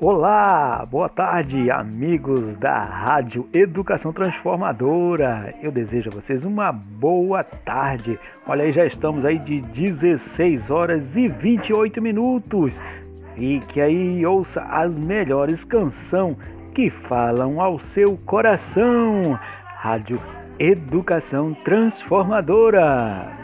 Olá, boa tarde, amigos da Rádio Educação Transformadora. Eu desejo a vocês uma boa tarde. Olha aí, já estamos aí de 16 horas e 28 minutos. Fique aí e ouça as melhores canções que falam ao seu coração. Rádio Educação Transformadora.